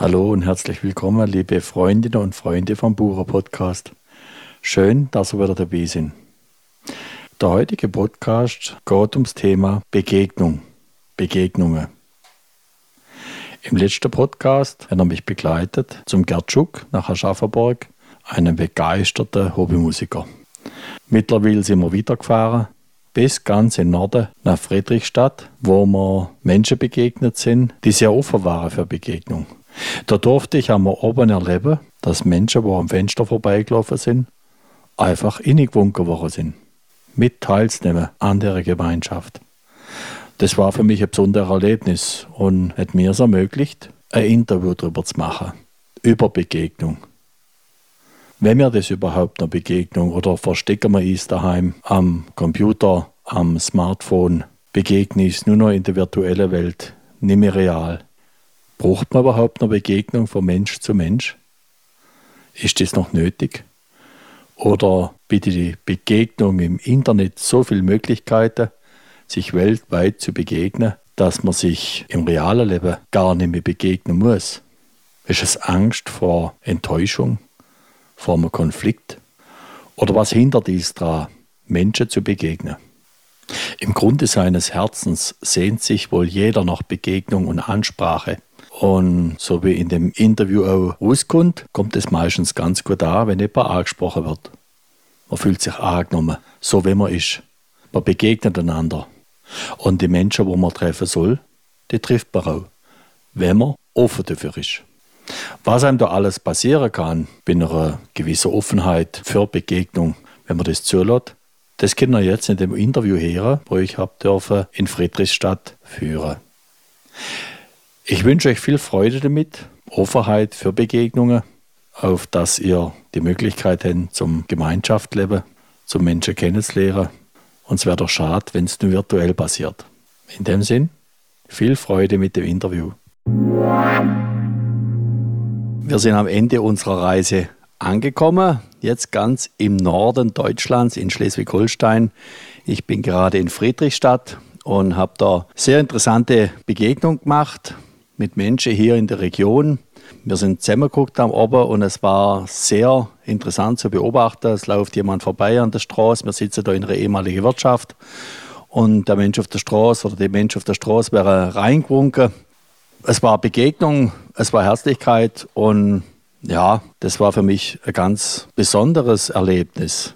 Hallo und herzlich willkommen, liebe Freundinnen und Freunde vom Bucher Podcast. Schön, dass ihr wieder dabei sind. Der heutige Podcast geht ums Thema Begegnung, Begegnungen. Im letzten Podcast hat er mich begleitet zum Gertschuk nach Aschaffenburg, einem begeisterten Hobbymusiker. Mittlerweile sind wir weitergefahren bis ganz im Norden nach Friedrichstadt, wo wir Menschen begegnet sind, die sehr offen waren für Begegnung. Da durfte ich einmal oben erleben, dass Menschen, die am Fenster vorbeigelaufen sind, einfach innegewunken worden sind. Mit teilzunehmen an der Gemeinschaft. Das war für mich ein besonderes Erlebnis und hat mir es ermöglicht, ein Interview darüber zu machen. Über Begegnung. Wenn wir das überhaupt eine Begegnung oder verstecken wir uns daheim am Computer, am Smartphone, begegne ich es nur noch in der virtuellen Welt, nicht mehr real. Braucht man überhaupt eine Begegnung von Mensch zu Mensch? Ist das noch nötig? Oder bietet die Begegnung im Internet so viele Möglichkeiten, sich weltweit zu begegnen, dass man sich im realen Leben gar nicht mehr begegnen muss? Ist es Angst vor Enttäuschung, vor einem Konflikt? Oder was hindert dies daran, Menschen zu begegnen? Im Grunde seines Herzens sehnt sich wohl jeder nach Begegnung und Ansprache. Und so wie in dem Interview auch rauskommt, kommt es meistens ganz gut an, wenn jemand angesprochen wird. Man fühlt sich angenommen, so wie man ist. Man begegnet einander. Und die Menschen, die man treffen soll, die trifft man auch, wenn man offen dafür ist. Was einem da alles passieren kann, bei einer gewissen Offenheit für Begegnung, wenn man das zulässt, das können wir jetzt in dem Interview hören, wo ich habe dürfen in Friedrichstadt führen. Ich wünsche euch viel Freude damit, Offenheit für Begegnungen, auf dass ihr die Möglichkeit habt zum Gemeinschaftsleben, zum Menschen kennenzulernen. Und es wäre doch schade, wenn es nur virtuell passiert. In dem Sinn, viel Freude mit dem Interview. Wir sind am Ende unserer Reise angekommen, jetzt ganz im Norden Deutschlands in Schleswig-Holstein. Ich bin gerade in Friedrichstadt und habe da sehr interessante Begegnung gemacht mit Menschen hier in der Region. Wir sind zusammengeguckt am Ober und es war sehr interessant zu beobachten. Es läuft jemand vorbei an der Straße. Wir sitzen da in einer ehemaligen Wirtschaft und der Mensch auf der Straße oder die Mensch auf der Straße wäre reingewunken. Es war Begegnung, es war Herzlichkeit und ja, das war für mich ein ganz besonderes Erlebnis.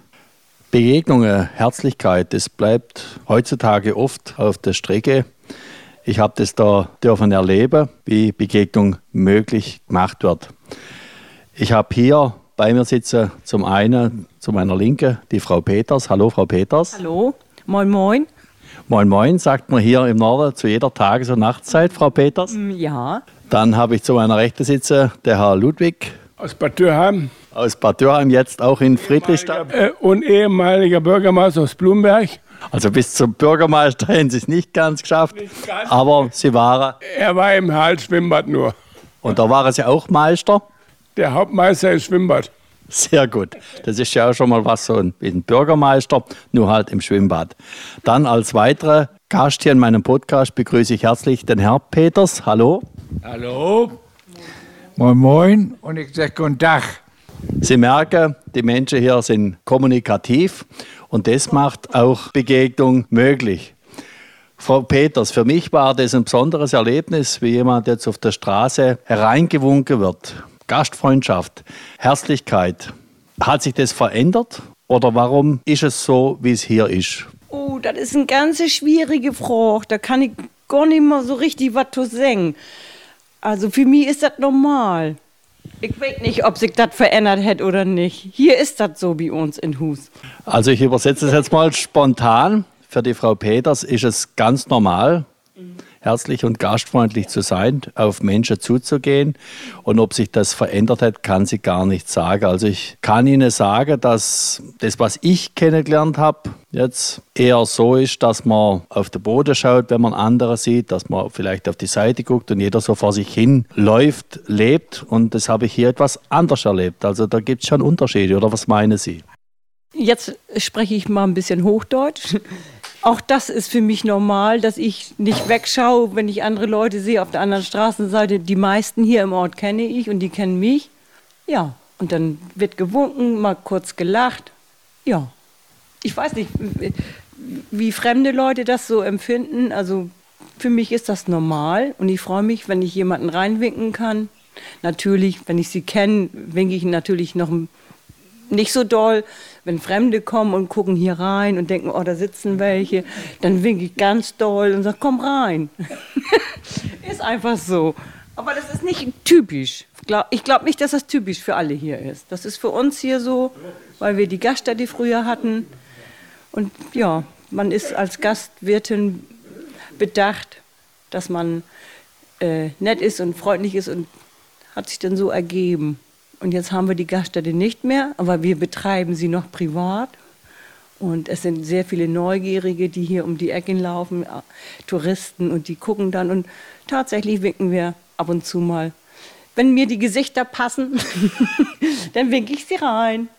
Begegnungen, Herzlichkeit, das bleibt heutzutage oft auf der Strecke. Ich habe das da dürfen erleben, wie Begegnung möglich gemacht wird. Ich habe hier bei mir sitzen zum einen zu meiner Linken die Frau Peters. Hallo Frau Peters. Hallo, moin moin. Moin moin, sagt man hier im Norden zu jeder Tages- und Nachtzeit, Frau Peters. Mm, ja. Dann habe ich zu meiner Rechten sitzen der Herr Ludwig. Aus Bad Dürheim. Aus Bad Dürheim, jetzt auch in Friedrichstadt. Äh, und ehemaliger Bürgermeister aus Blumberg. Also bis zum Bürgermeister haben Sie es nicht ganz geschafft, Nicht ganz. aber Sie waren, Er war im Halsschwimmbad nur. und da waren Sie auch Meister. Der Hauptmeister ist Schwimmbad. Sehr gut. Das ist ja auch schon mal was so ein bisschen Bürgermeister, nur halt im Schwimmbad. Dann als weiterer Gast hier in meinem Podcast begrüße ich herzlich den Herrn Peters. Hallo. Hallo. Moin, moin. Und ich sage guten Tag. Sie merken, die Menschen hier sind kommunikativ und das macht auch Begegnung möglich. Frau Peters, für mich war das ein besonderes Erlebnis, wie jemand jetzt auf der Straße hereingewunken wird. Gastfreundschaft, Herzlichkeit. Hat sich das verändert oder warum ist es so, wie es hier ist? Oh, das ist eine ganz schwierige Frage. Da kann ich gar nicht mal so richtig was zu sagen. Also für mich ist das normal. Ich weiß nicht, ob sich das verändert hätte oder nicht. Hier ist das so wie uns in Hus. Also ich übersetze es jetzt mal spontan. Für die Frau Peters ist es ganz normal, herzlich und gastfreundlich zu sein, auf Menschen zuzugehen. Und ob sich das verändert hat, kann sie gar nicht sagen. Also ich kann Ihnen sagen, dass das, was ich kennengelernt habe, jetzt eher so ist, dass man auf den Boden schaut, wenn man andere sieht, dass man vielleicht auf die Seite guckt und jeder so vor sich hin läuft, lebt. Und das habe ich hier etwas anders erlebt. Also da gibt es schon Unterschiede, oder was meinen Sie? Jetzt spreche ich mal ein bisschen Hochdeutsch. Auch das ist für mich normal, dass ich nicht wegschaue, wenn ich andere Leute sehe auf der anderen Straßenseite. Die meisten hier im Ort kenne ich und die kennen mich. Ja, und dann wird gewunken, mal kurz gelacht. Ja, ich weiß nicht, wie fremde Leute das so empfinden. Also für mich ist das normal und ich freue mich, wenn ich jemanden reinwinken kann. Natürlich, wenn ich sie kenne, winke ich natürlich noch nicht so doll. Wenn Fremde kommen und gucken hier rein und denken, oh, da sitzen welche, dann winke ich ganz doll und sage, komm rein. ist einfach so. Aber das ist nicht typisch. Ich glaube nicht, dass das typisch für alle hier ist. Das ist für uns hier so, weil wir die Gaststätte früher hatten. Und ja, man ist als Gastwirtin bedacht, dass man äh, nett ist und freundlich ist und hat sich dann so ergeben. Und jetzt haben wir die Gaststätte nicht mehr, aber wir betreiben sie noch privat. Und es sind sehr viele Neugierige, die hier um die Ecken laufen, äh, Touristen, und die gucken dann. Und tatsächlich winken wir ab und zu mal. Wenn mir die Gesichter passen, dann winke ich sie rein.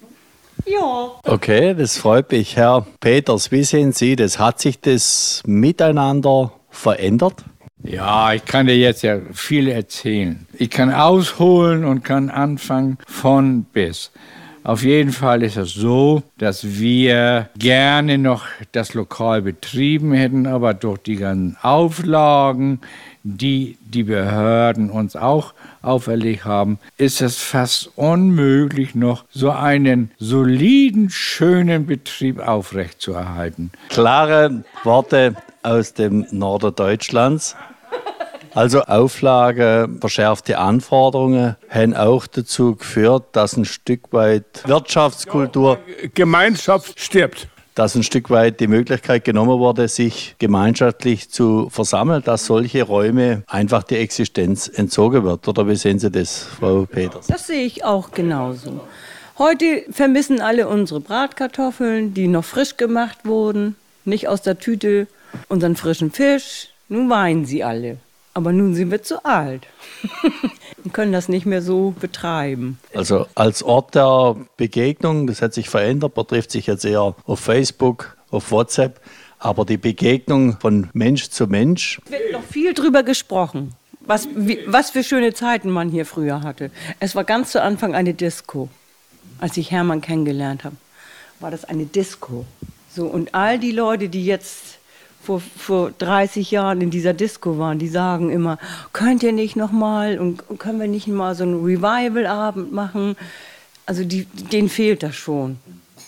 Ja. Okay, das freut mich. Herr Peters, wie sehen Sie das? Hat sich das miteinander verändert? Ja, ich kann dir jetzt ja viel erzählen. Ich kann ausholen und kann anfangen von bis. Auf jeden Fall ist es so, dass wir gerne noch das Lokal betrieben hätten, aber durch die ganzen Auflagen, die die Behörden uns auch auferlegt haben, ist es fast unmöglich, noch so einen soliden, schönen Betrieb aufrechtzuerhalten. Klare Worte aus dem Norden Deutschlands. Also Auflage, verschärfte Anforderungen haben auch dazu geführt, dass ein Stück weit Wirtschaftskultur, Gemeinschaft stirbt. Dass ein Stück weit die Möglichkeit genommen wurde, sich gemeinschaftlich zu versammeln, dass solche Räume einfach die Existenz entzogen wird. Oder wie sehen Sie das, Frau Peters? Das sehe ich auch genauso. Heute vermissen alle unsere Bratkartoffeln, die noch frisch gemacht wurden, nicht aus der Tüte, unseren frischen Fisch. Nun weinen sie alle. Aber nun sind wir zu alt und können das nicht mehr so betreiben. Also als Ort der Begegnung, das hat sich verändert, betrifft sich jetzt eher auf Facebook, auf WhatsApp. Aber die Begegnung von Mensch zu Mensch. Es wird noch viel drüber gesprochen, was, wie, was für schöne Zeiten man hier früher hatte. Es war ganz zu Anfang eine Disco. Als ich Hermann kennengelernt habe, war das eine Disco. So, und all die Leute, die jetzt vor, vor 30 Jahren in dieser Disco waren, die sagen immer, könnt ihr nicht nochmal und können wir nicht mal so einen Revival-Abend machen? Also die, denen fehlt das schon.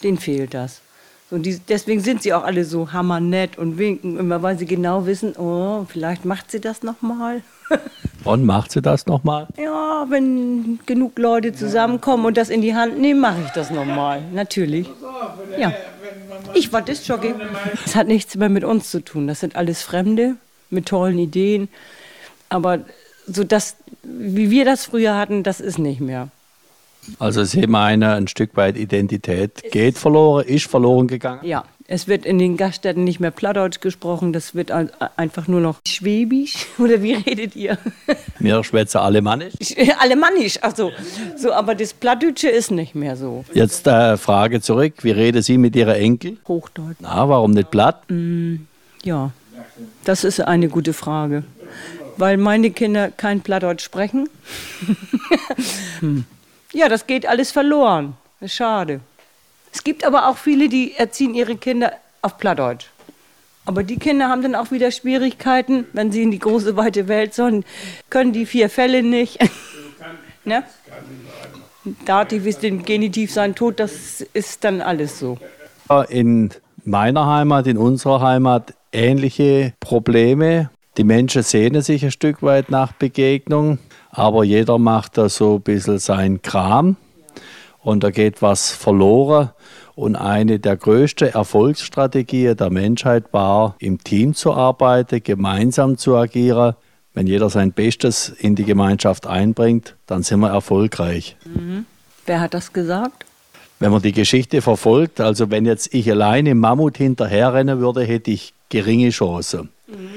Denen fehlt das. So, die, deswegen sind sie auch alle so hammernett und winken immer, weil sie genau wissen, oh, vielleicht macht sie das nochmal. Und macht sie das nochmal? Ja, wenn genug Leute zusammenkommen und das in die Hand nehmen, mache ich das nochmal. Natürlich. Ja. Ich war Disc-Jockey. Das hat nichts mehr mit uns zu tun. Das sind alles Fremde mit tollen Ideen. Aber so das, wie wir das früher hatten, das ist nicht mehr. Also Sie meinen, ein Stück weit Identität geht verloren, ist verloren gegangen? Ja, es wird in den Gaststätten nicht mehr Plattdeutsch gesprochen, das wird einfach nur noch Schwäbisch. Oder wie redet ihr? Wir schwätzen Alemannisch. Alemannisch, also so, aber das Plattdeutsche ist nicht mehr so. Jetzt äh, Frage zurück, wie reden Sie mit Ihrer Enkel? Hochdeutsch. Na, warum nicht Platt? Mm, ja, das ist eine gute Frage. Weil meine Kinder kein Plattdeutsch sprechen. hm. Ja, das geht alles verloren. Schade. Es gibt aber auch viele, die erziehen ihre Kinder auf Plattdeutsch. Aber die Kinder haben dann auch wieder Schwierigkeiten, wenn sie in die große, weite Welt sollen, können die vier Fälle nicht. ne? Dativ ist den Genitiv sein Tod, das ist dann alles so. In meiner Heimat, in unserer Heimat ähnliche Probleme. Die Menschen sehnen sich ein Stück weit nach Begegnung, aber jeder macht da so ein bisschen seinen Kram und da geht was verloren. Und eine der größten Erfolgsstrategien der Menschheit war, im Team zu arbeiten, gemeinsam zu agieren. Wenn jeder sein Bestes in die Gemeinschaft einbringt, dann sind wir erfolgreich. Mhm. Wer hat das gesagt? Wenn man die Geschichte verfolgt, also wenn jetzt ich alleine im Mammut hinterherrennen würde, hätte ich geringe Chancen. Mhm.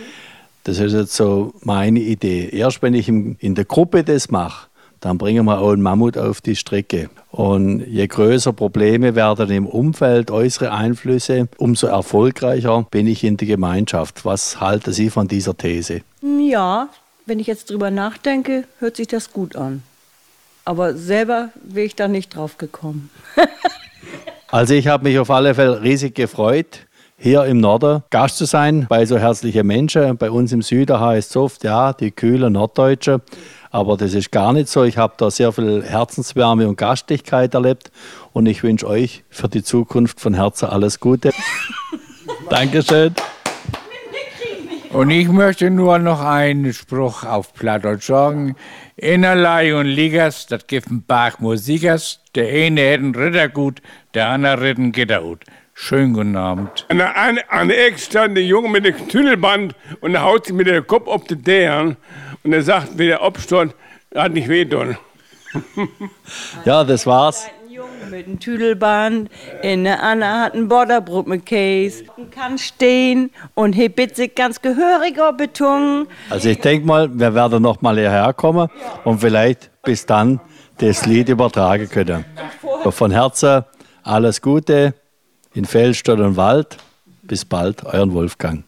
Das ist jetzt so meine Idee. Erst wenn ich in der Gruppe das mache, dann bringen wir auch einen Mammut auf die Strecke. Und je größer Probleme werden im Umfeld, äußere Einflüsse, umso erfolgreicher bin ich in der Gemeinschaft. Was halten Sie von dieser These? Ja, wenn ich jetzt drüber nachdenke, hört sich das gut an. Aber selber wäre ich da nicht drauf gekommen. also ich habe mich auf alle Fälle riesig gefreut, hier im Norden Gast zu sein bei so herzlichen Menschen. Bei uns im Süden heißt es oft, ja, die kühlen Norddeutsche. Aber das ist gar nicht so. Ich habe da sehr viel Herzenswärme und Gastlichkeit erlebt. Und ich wünsche euch für die Zukunft von Herzen alles Gute. Dankeschön. Und ich möchte nur noch einen Spruch auf Plattdeutsch sagen. Innerlei und Ligas, das gibt ein paar Musikers. Der eine hätte ein Rittergut, der andere hätte ein Gitterhut. Schönen guten Abend. An der, an, an der Ecke stand der Junge mit dem Tüdelband und er haut sich mit dem Kopf auf die Dären und er sagt, wie der Obstand, hat nicht wehtun. ja, das war's. Ein Junge mit einem Tüdelband, in der Anna hat ein Borderbrot mit Käse, kann stehen und hier bitte ganz gehöriger Beton. Also ich denke mal, wir werden noch mal hierher kommen und vielleicht bis dann das Lied übertragen können. Von Herzen alles Gute in Feldstadt und Wald. Bis bald, euren Wolfgang.